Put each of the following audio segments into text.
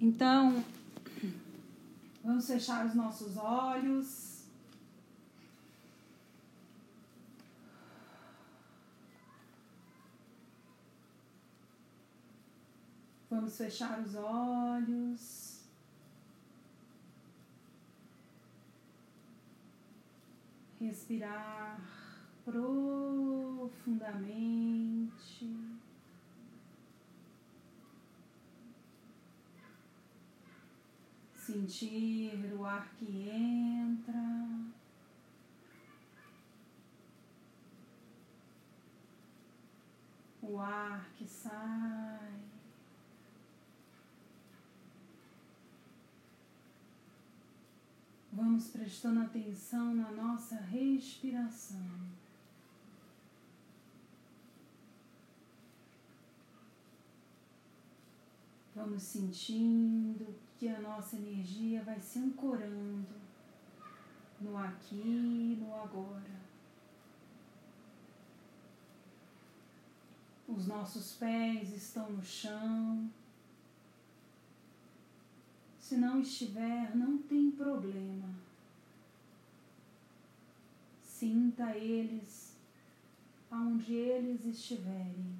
Então, vamos fechar os nossos olhos. Vamos fechar os olhos. Respirar profundamente. Sentir o ar que entra. O ar que sai. Vamos prestando atenção na nossa respiração. Vamos sentindo que a nossa energia vai se ancorando no aqui e no agora. Os nossos pés estão no chão. Se não estiver, não tem problema. Sinta eles aonde eles estiverem.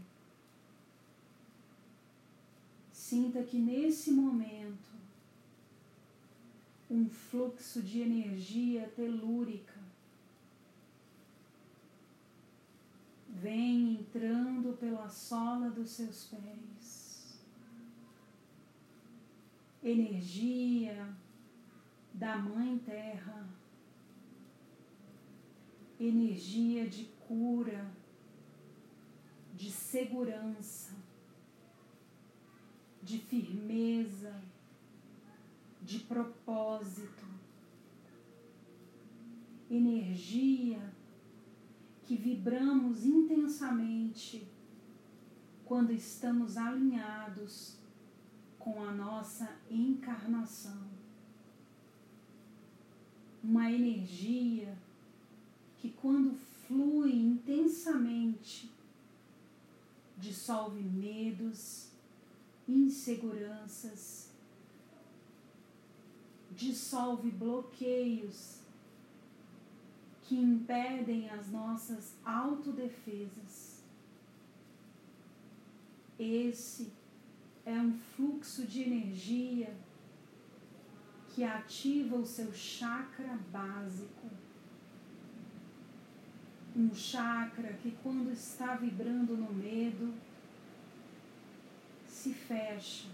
Sinta que nesse momento um fluxo de energia telúrica. Vem entrando pela sola dos seus pés. Energia da Mãe Terra, energia de cura, de segurança, de firmeza, de propósito, energia que vibramos intensamente quando estamos alinhados com a nossa encarnação. Uma energia que, quando flui intensamente, dissolve medos, inseguranças, dissolve bloqueios que impedem as nossas autodefesas. Esse é um fluxo de energia que ativa o seu chakra básico. Um chakra que, quando está vibrando no medo, se fecha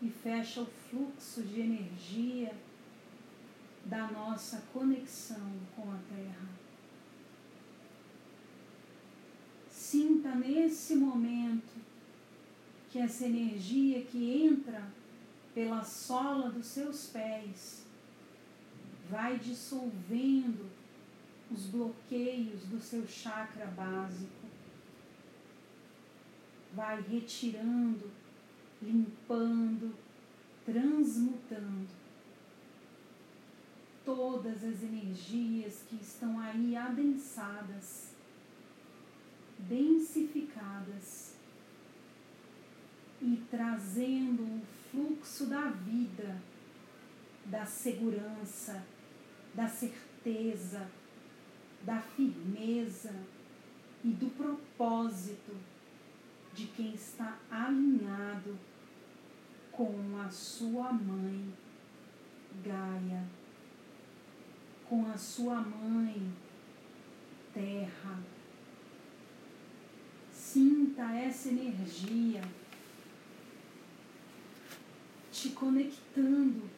e fecha o fluxo de energia da nossa conexão com a Terra. Sinta nesse momento que essa energia que entra pela sola dos seus pés vai dissolvendo os bloqueios do seu chakra básico, vai retirando, limpando, transmutando todas as energias que estão aí adensadas, densificadas e trazendo o fluxo da vida, da segurança, da certeza, da firmeza e do propósito de quem está alinhado com a sua mãe Gaia, com a sua mãe Terra. Sinta essa energia te conectando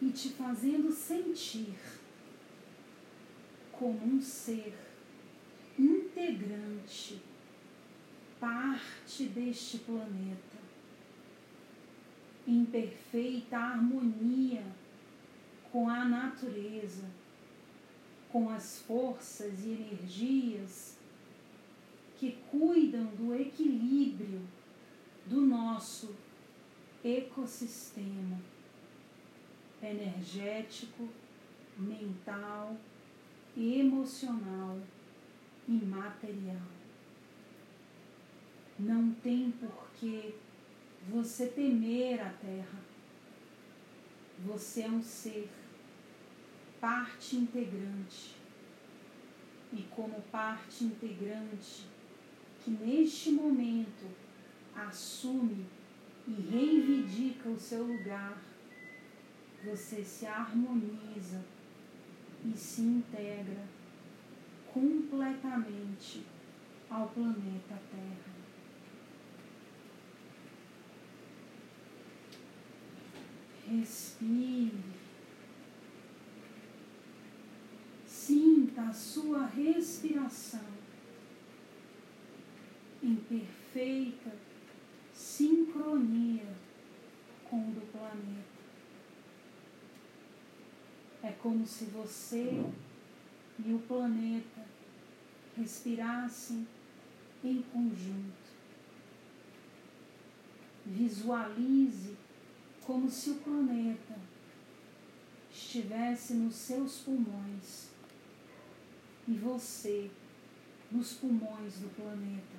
e te fazendo sentir como um ser integrante, parte deste planeta, em perfeita harmonia com a natureza, com as forças e energias que cuidam do equilíbrio do nosso ecossistema energético, mental, emocional e material. Não tem por que você temer a terra. Você é um ser, parte integrante. E como parte integrante, que neste momento assume e reivindica o seu lugar, você se harmoniza e se integra completamente ao planeta Terra. Respire. Sinta a sua respiração em perfeita sincronia com o do planeta. É como se você e o planeta respirassem em conjunto. Visualize como se o planeta estivesse nos seus pulmões e você nos pulmões do planeta.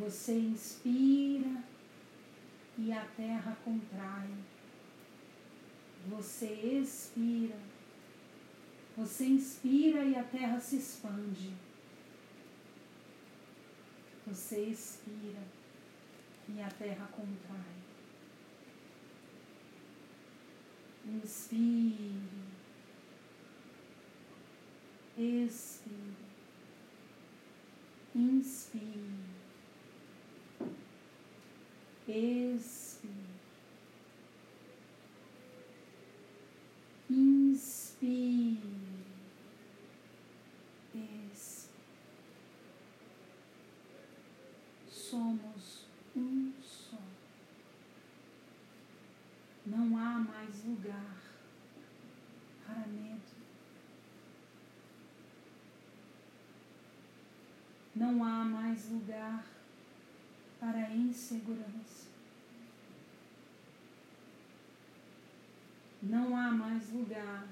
Você inspira e a terra contrai. Você expira. Você inspira e a terra se expande. Você expira e a terra contrai. Inspire, expire, inspire, expire, inspire. somos um só. Não há mais lugar para medo. Não há mais lugar para insegurança. Não há mais lugar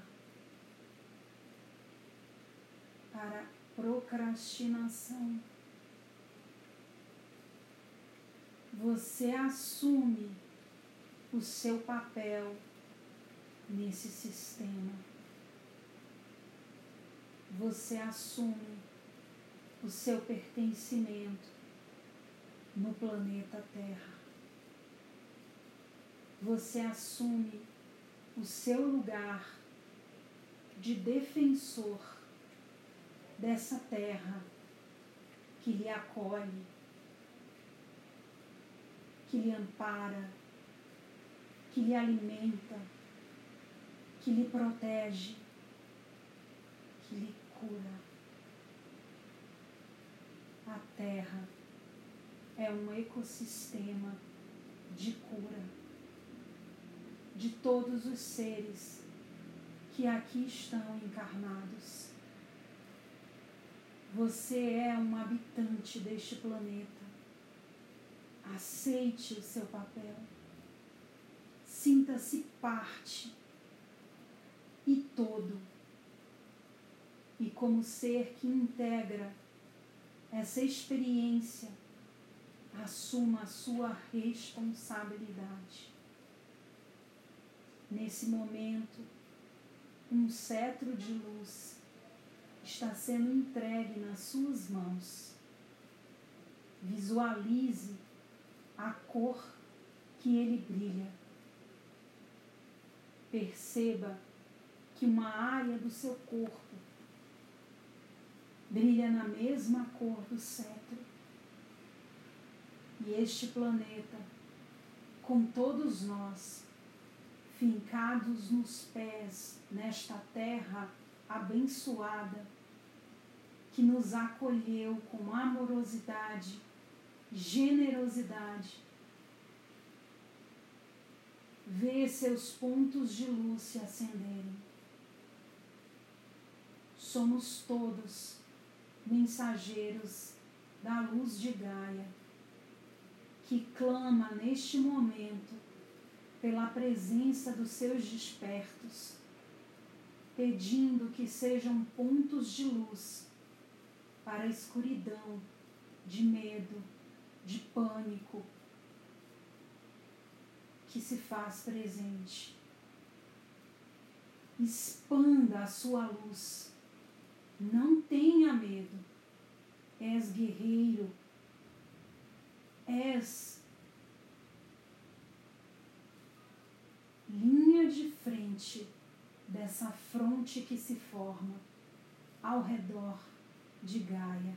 para procrastinação. você assume o seu papel nesse sistema. Você assume o seu pertencimento no planeta Terra. Você assume o seu lugar de defensor dessa terra que lhe acolhe que lhe ampara, que lhe alimenta, que lhe protege, que lhe cura. A terra é um ecossistema de cura de todos os seres que aqui estão encarnados. Você é um habitante deste planeta Aceite o seu papel. Sinta-se parte e todo. E como ser que integra essa experiência, assuma a sua responsabilidade. Nesse momento, um cetro de luz está sendo entregue nas suas mãos. Visualize a cor que ele brilha. Perceba que uma área do seu corpo brilha na mesma cor do cetro. E este planeta, com todos nós, fincados nos pés nesta terra abençoada, que nos acolheu com amorosidade generosidade. Vê seus pontos de luz se acenderem. Somos todos mensageiros da luz de Gaia, que clama neste momento pela presença dos seus despertos, pedindo que sejam pontos de luz para a escuridão de medo, de pânico que se faz presente. Expanda a sua luz. Não tenha medo. És guerreiro. És linha de frente dessa fronte que se forma ao redor de Gaia,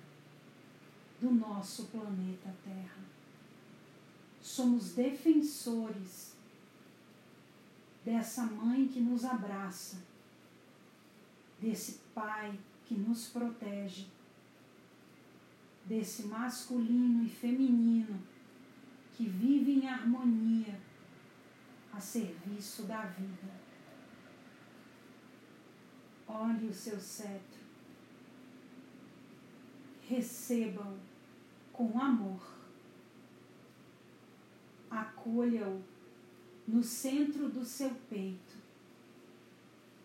do nosso planeta Terra. Somos defensores dessa mãe que nos abraça, desse pai que nos protege, desse masculino e feminino que vive em harmonia a serviço da vida. Olhe o seu cetro, receba-o com amor, acolha-o no centro do seu peito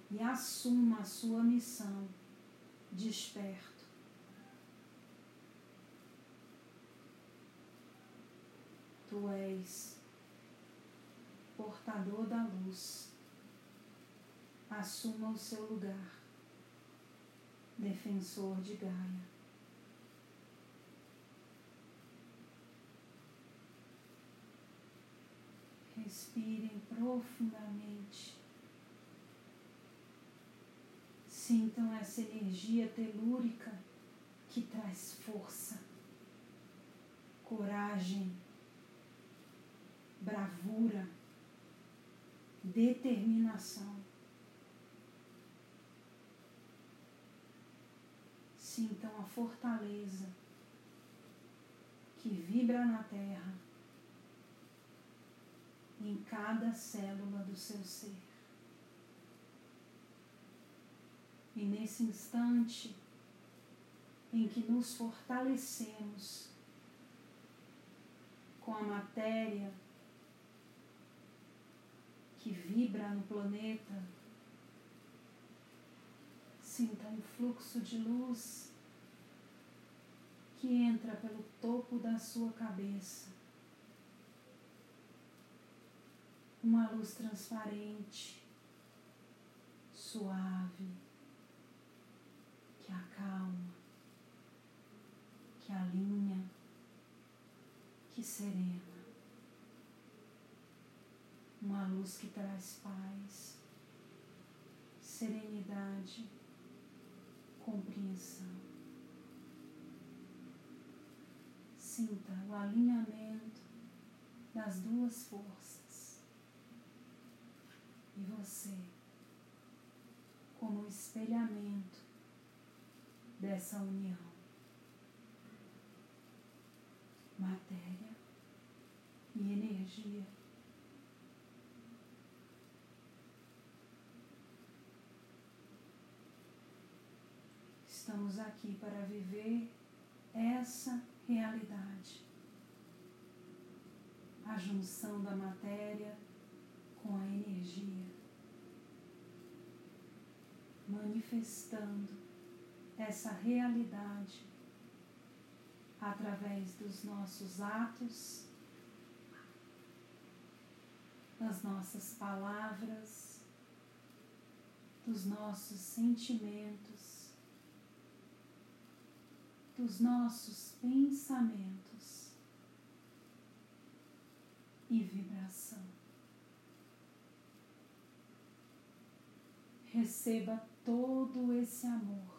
e assuma a sua missão desperto. Tu és portador da luz. Assuma o seu lugar, defensor de Gaia. Respirem profundamente. Sintam essa energia telúrica que traz força, coragem, bravura, determinação. Sintam a fortaleza que vibra na terra em cada célula do seu ser. E nesse instante em que nos fortalecemos com a matéria que vibra no planeta, sinta um fluxo de luz que entra pelo topo da sua cabeça. Uma luz transparente, suave, que acalma, que alinha, que serena. Uma luz que traz paz, serenidade, compreensão. Sinta o alinhamento das duas forças e você como espelhamento dessa união. Matéria e energia. Estamos aqui para viver essa realidade. A junção da matéria com a energia, manifestando essa realidade através dos nossos atos, das nossas palavras, dos nossos sentimentos, dos nossos pensamentos e vibração. receba todo esse amor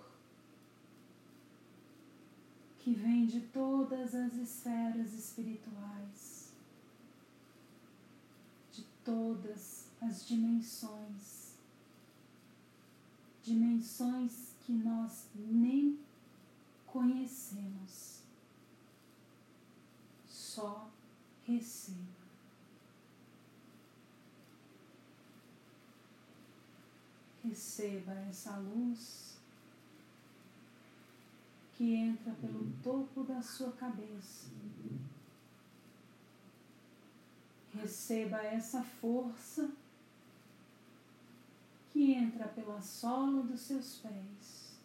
que vem de todas as esferas espirituais, de todas as dimensões, dimensões que nós nem conhecemos. Só receba. Receba essa luz que entra pelo topo da sua cabeça. Receba essa força que entra pela sola dos seus pés.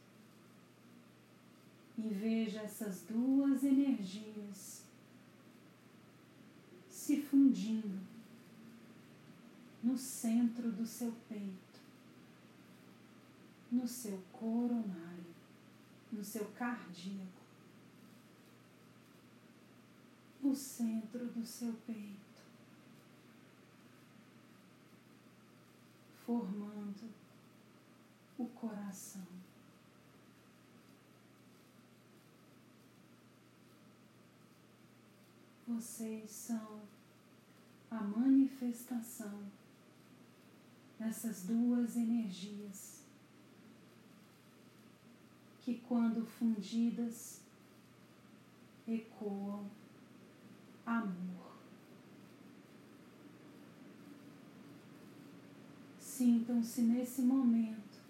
E veja essas duas energias se fundindo no centro do seu peito, no seu coronário, no seu cardíaco, no centro do seu peito. formando o coração. Vocês são a manifestação dessas duas energias que, quando fundidas, ecoam amor. Sintam-se nesse momento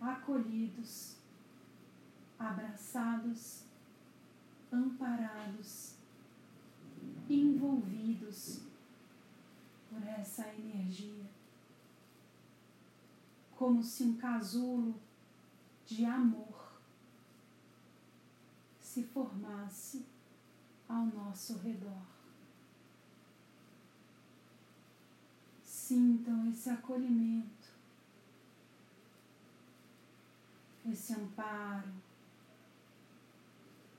acolhidos, abraçados, amparados, envolvidos por essa energia, como se um casulo de amor se formasse ao nosso redor. Sintam esse acolhimento, esse amparo,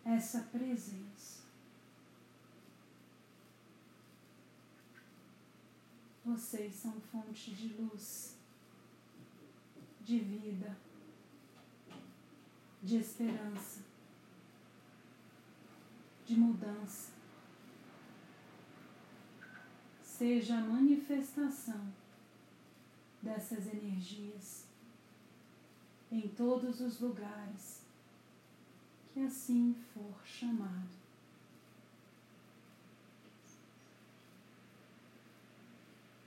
essa presença. Vocês são fonte de luz, de vida, de esperança, de mudança seja a manifestação dessas energias em todos os lugares que assim for chamado.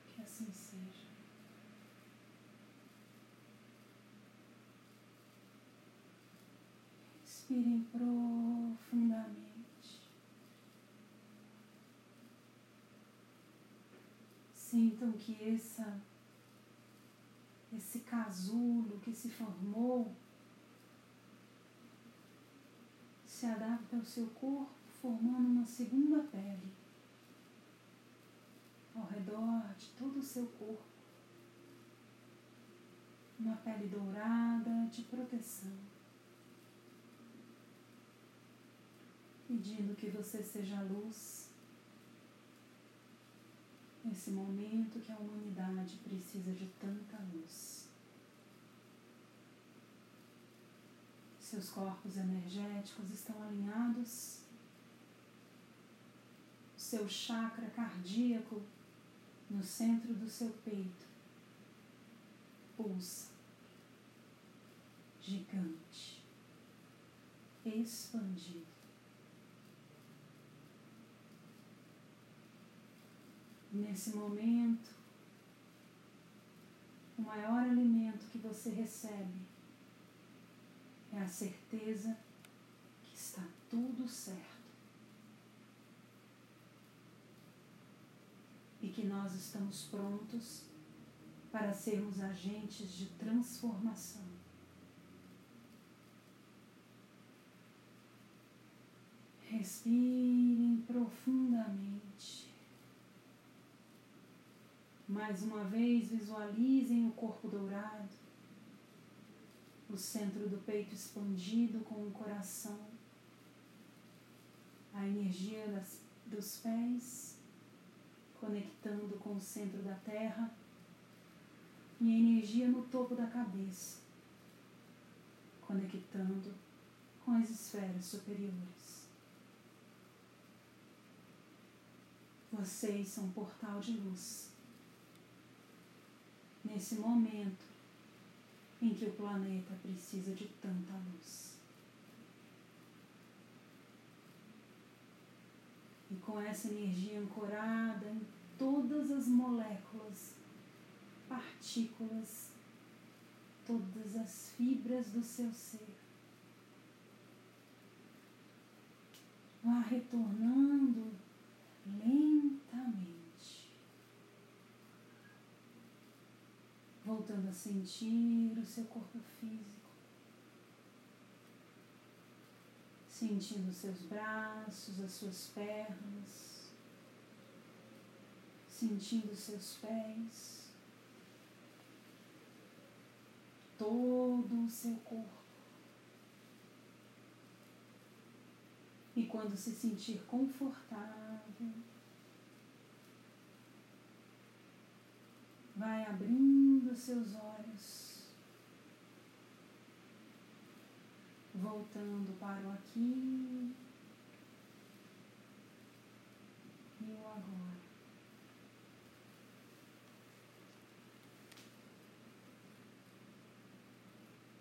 Que assim seja. Respirem profundamente. Sintam que essa, esse casulo que se formou se adapta ao seu corpo, formando uma segunda pele ao redor de todo o seu corpo. Uma pele dourada de proteção. Pedindo que você seja luz nesse momento que a humanidade precisa de tanta luz. Seus corpos energéticos estão alinhados, seu chakra cardíaco no centro do seu peito pulsa, gigante, expandido. Nesse momento, o maior alimento que você recebe é a certeza que está tudo certo. E que nós estamos prontos para sermos agentes de transformação. Respirem profundamente. Mais uma vez, visualizem o corpo dourado, o centro do peito expandido com o coração, a energia das, dos pés conectando com o centro da terra e a energia no topo da cabeça, conectando com as esferas superiores. Vocês são um portal de luz nesse momento em que o planeta precisa de tanta luz. E com essa energia ancorada em todas as moléculas, partículas, todas as fibras do seu ser. Vá retornando lentamente. Voltando a sentir o seu corpo físico, sentindo os seus braços, as suas pernas, sentindo seus pés, todo o seu corpo. E quando se sentir confortável, vai abrindo seus olhos, voltando para o aqui